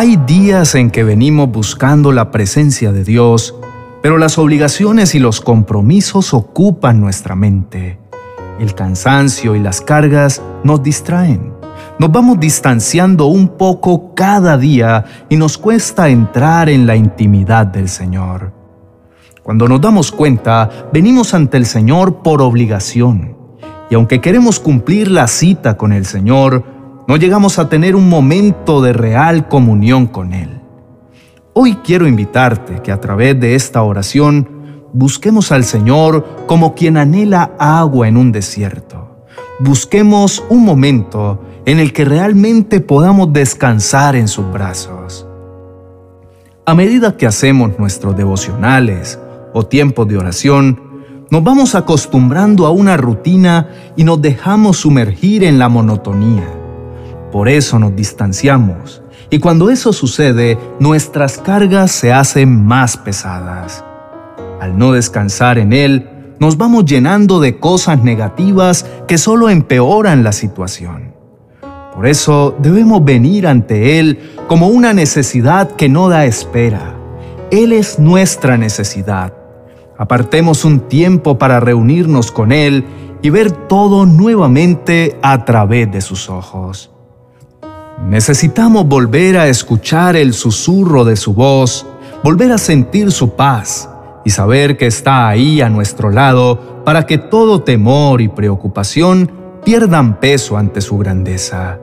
Hay días en que venimos buscando la presencia de Dios, pero las obligaciones y los compromisos ocupan nuestra mente. El cansancio y las cargas nos distraen. Nos vamos distanciando un poco cada día y nos cuesta entrar en la intimidad del Señor. Cuando nos damos cuenta, venimos ante el Señor por obligación. Y aunque queremos cumplir la cita con el Señor, no llegamos a tener un momento de real comunión con Él. Hoy quiero invitarte que a través de esta oración busquemos al Señor como quien anhela agua en un desierto. Busquemos un momento en el que realmente podamos descansar en sus brazos. A medida que hacemos nuestros devocionales o tiempos de oración, nos vamos acostumbrando a una rutina y nos dejamos sumergir en la monotonía. Por eso nos distanciamos. Y cuando eso sucede, nuestras cargas se hacen más pesadas. Al no descansar en Él, nos vamos llenando de cosas negativas que solo empeoran la situación. Por eso debemos venir ante Él como una necesidad que no da espera. Él es nuestra necesidad. Apartemos un tiempo para reunirnos con Él y ver todo nuevamente a través de sus ojos. Necesitamos volver a escuchar el susurro de su voz, volver a sentir su paz y saber que está ahí a nuestro lado para que todo temor y preocupación pierdan peso ante su grandeza.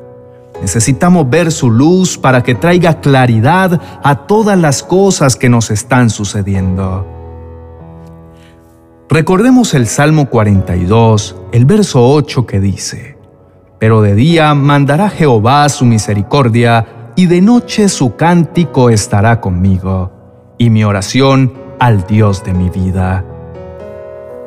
Necesitamos ver su luz para que traiga claridad a todas las cosas que nos están sucediendo. Recordemos el Salmo 42, el verso 8 que dice, pero de día mandará Jehová su misericordia, y de noche su cántico estará conmigo, y mi oración al Dios de mi vida.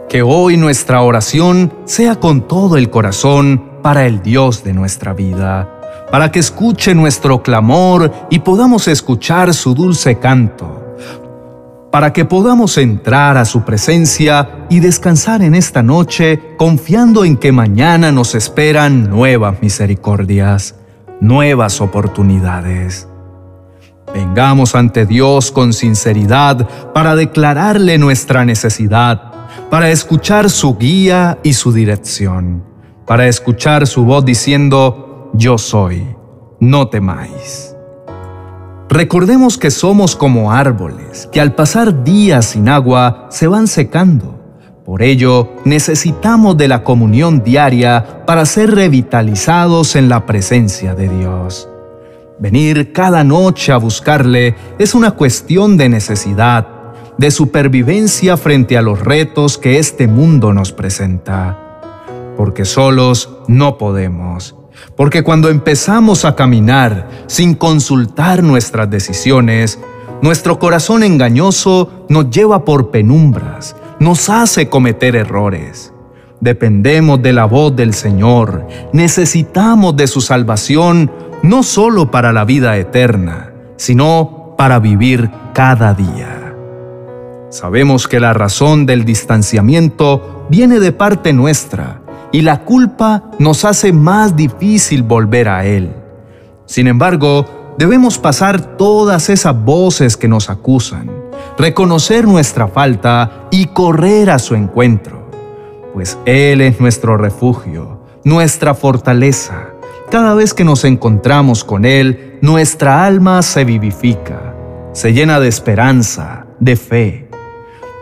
Que hoy nuestra oración sea con todo el corazón para el Dios de nuestra vida, para que escuche nuestro clamor y podamos escuchar su dulce canto para que podamos entrar a su presencia y descansar en esta noche confiando en que mañana nos esperan nuevas misericordias, nuevas oportunidades. Vengamos ante Dios con sinceridad para declararle nuestra necesidad, para escuchar su guía y su dirección, para escuchar su voz diciendo, yo soy, no temáis. Recordemos que somos como árboles que al pasar días sin agua se van secando. Por ello, necesitamos de la comunión diaria para ser revitalizados en la presencia de Dios. Venir cada noche a buscarle es una cuestión de necesidad, de supervivencia frente a los retos que este mundo nos presenta. Porque solos no podemos porque cuando empezamos a caminar sin consultar nuestras decisiones, nuestro corazón engañoso nos lleva por penumbras, nos hace cometer errores. Dependemos de la voz del Señor, necesitamos de su salvación no solo para la vida eterna, sino para vivir cada día. Sabemos que la razón del distanciamiento viene de parte nuestra, y la culpa nos hace más difícil volver a Él. Sin embargo, debemos pasar todas esas voces que nos acusan, reconocer nuestra falta y correr a su encuentro, pues Él es nuestro refugio, nuestra fortaleza. Cada vez que nos encontramos con Él, nuestra alma se vivifica, se llena de esperanza, de fe.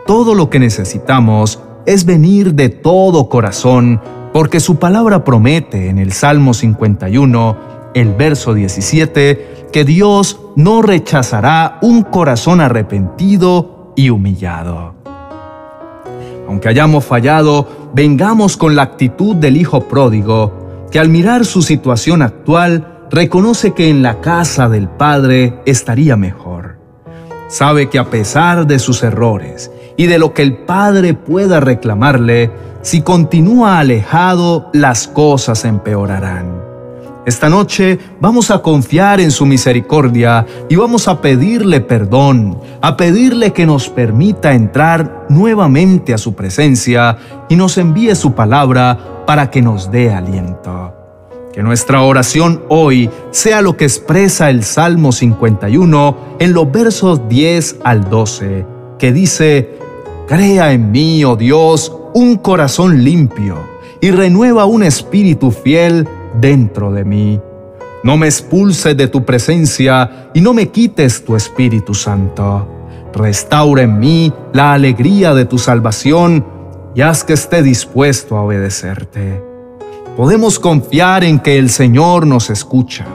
Todo lo que necesitamos es venir de todo corazón porque su palabra promete en el Salmo 51, el verso 17, que Dios no rechazará un corazón arrepentido y humillado. Aunque hayamos fallado, vengamos con la actitud del Hijo pródigo, que al mirar su situación actual, reconoce que en la casa del Padre estaría mejor. Sabe que a pesar de sus errores y de lo que el Padre pueda reclamarle, si continúa alejado, las cosas empeorarán. Esta noche vamos a confiar en su misericordia y vamos a pedirle perdón, a pedirle que nos permita entrar nuevamente a su presencia y nos envíe su palabra para que nos dé aliento Que nuestra oración hoy sea lo que expresa el Salmo 51 en los versos 10 al 12, que dice, Crea en mí, oh Dios, un corazón limpio y renueva un espíritu fiel dentro de mí. No me expulses de tu presencia y no me quites tu Espíritu Santo. Restaura en mí la alegría de tu salvación y haz que esté dispuesto a obedecerte. Podemos confiar en que el Señor nos escucha.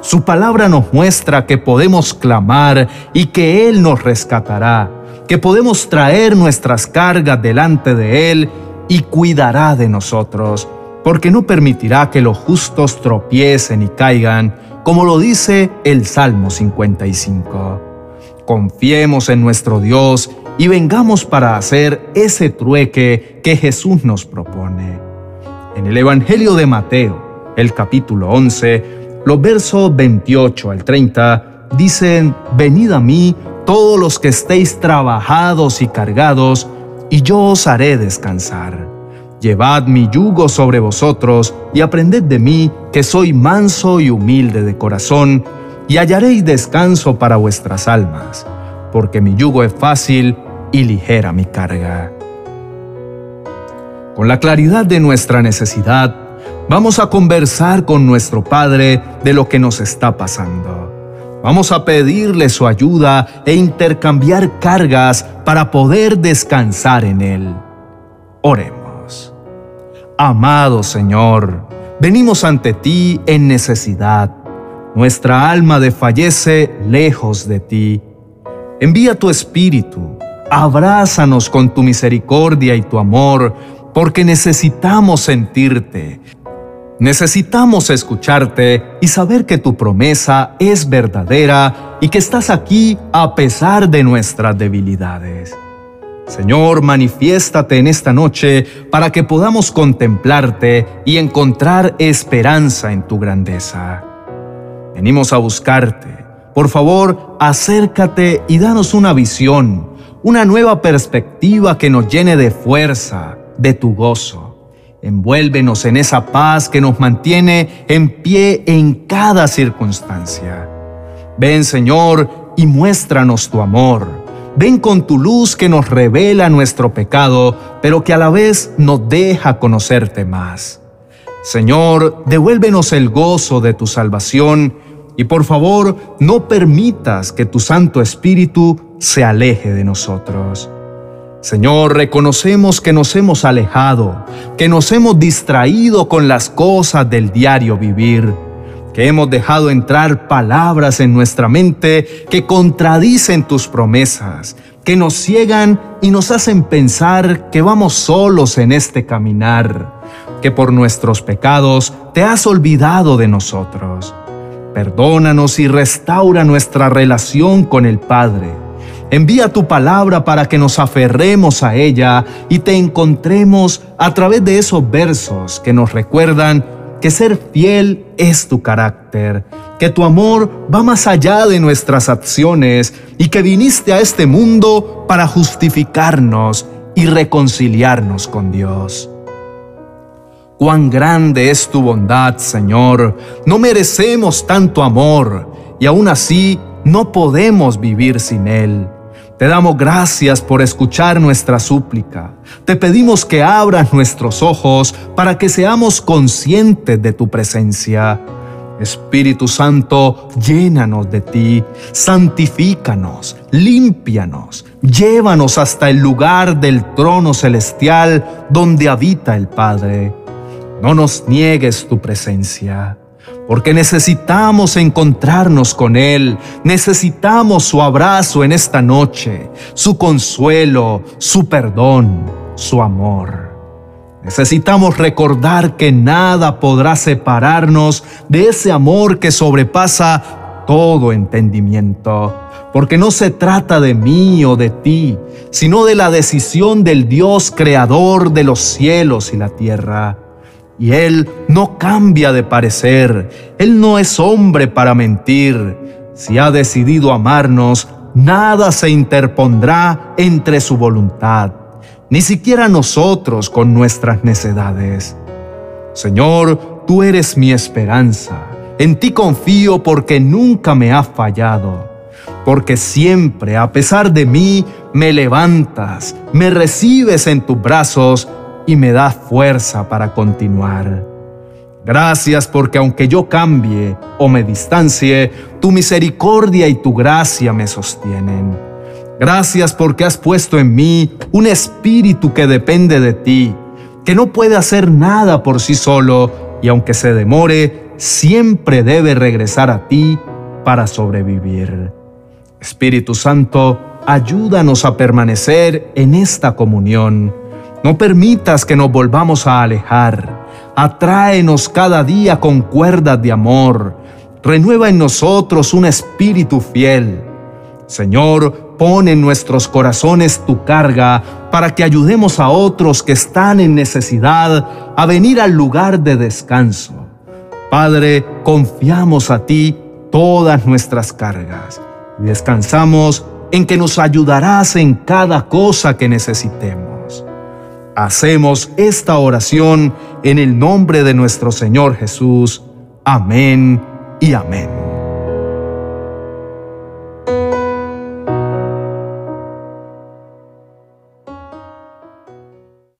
Su palabra nos muestra que podemos clamar y que Él nos rescatará, que podemos traer nuestras cargas delante de Él y cuidará de nosotros porque no permitirá que los justos tropiecen y caigan, como lo dice el Salmo 55. Confiemos en nuestro Dios y vengamos para hacer ese trueque que Jesús nos propone. En el Evangelio de Mateo, el capítulo 11, los versos 28 al 30, dicen, Venid a mí todos los que estéis trabajados y cargados, y yo os haré descansar. Llevad mi yugo sobre vosotros y aprended de mí, que soy manso y humilde de corazón, y hallaréis descanso para vuestras almas, porque mi yugo es fácil y ligera mi carga. Con la claridad de nuestra necesidad, vamos a conversar con nuestro Padre de lo que nos está pasando. Vamos a pedirle su ayuda e intercambiar cargas para poder descansar en Él. Oremos. Amado Señor, venimos ante ti en necesidad. Nuestra alma desfallece lejos de ti. Envía tu espíritu, abrázanos con tu misericordia y tu amor, porque necesitamos sentirte. Necesitamos escucharte y saber que tu promesa es verdadera y que estás aquí a pesar de nuestras debilidades. Señor, manifiéstate en esta noche para que podamos contemplarte y encontrar esperanza en tu grandeza. Venimos a buscarte. Por favor, acércate y danos una visión, una nueva perspectiva que nos llene de fuerza, de tu gozo. Envuélvenos en esa paz que nos mantiene en pie en cada circunstancia. Ven, Señor, y muéstranos tu amor Ven con tu luz que nos revela nuestro pecado, pero que a la vez nos deja conocerte más. Señor, devuélvenos el gozo de tu salvación y por favor no permitas que tu Santo Espíritu se aleje de nosotros. Señor, reconocemos que nos hemos alejado, que nos hemos distraído con las cosas del diario vivir que hemos dejado entrar palabras en nuestra mente que contradicen tus promesas, que nos ciegan y nos hacen pensar que vamos solos en este caminar, que por nuestros pecados te has olvidado de nosotros. Perdónanos y restaura nuestra relación con el Padre. Envía tu palabra para que nos aferremos a ella y te encontremos a través de esos versos que nos recuerdan que ser fiel es tu carácter, que tu amor va más allá de nuestras acciones y que viniste a este mundo para justificarnos y reconciliarnos con Dios. Cuán grande es tu bondad, Señor. No merecemos tanto amor y aún así no podemos vivir sin Él. Te damos gracias por escuchar nuestra súplica. Te pedimos que abras nuestros ojos para que seamos conscientes de tu presencia. Espíritu Santo, llénanos de ti, santifícanos, límpianos, llévanos hasta el lugar del trono celestial donde habita el Padre. No nos niegues tu presencia porque necesitamos encontrarnos con Él, necesitamos su abrazo en esta noche, su consuelo, su perdón, su amor. Necesitamos recordar que nada podrá separarnos de ese amor que sobrepasa todo entendimiento, porque no se trata de mí o de ti, sino de la decisión del Dios creador de los cielos y la tierra y Él no cambia de parecer. Él no es hombre para mentir. Si ha decidido amarnos, nada se interpondrá entre su voluntad, ni siquiera nosotros con nuestras necedades. Señor, tú eres mi esperanza. En ti confío porque nunca me has fallado. Porque siempre, a pesar de mí, me levantas, me recibes en tus brazos y me das fuerza para continuar. Gracias porque aunque yo cambie o me distancie, tu misericordia y tu gracia me sostienen. Gracias porque has puesto en mí un espíritu que depende de ti, que no puede hacer nada por sí solo y aunque se demore, siempre debe regresar a ti para sobrevivir. Espíritu Santo, ayúdanos a permanecer en esta comunión. No permitas que nos volvamos a alejar. Atráenos cada día con cuerdas de amor. Renueva en nosotros un espíritu fiel. Señor, pon en nuestros corazones tu carga para que ayudemos a otros que están en necesidad a venir al lugar de descanso. Padre, confiamos a ti todas nuestras cargas y descansamos en que nos ayudarás en cada cosa que necesitemos. Hacemos esta oración en el nombre de nuestro Señor Jesús. Amén y amén.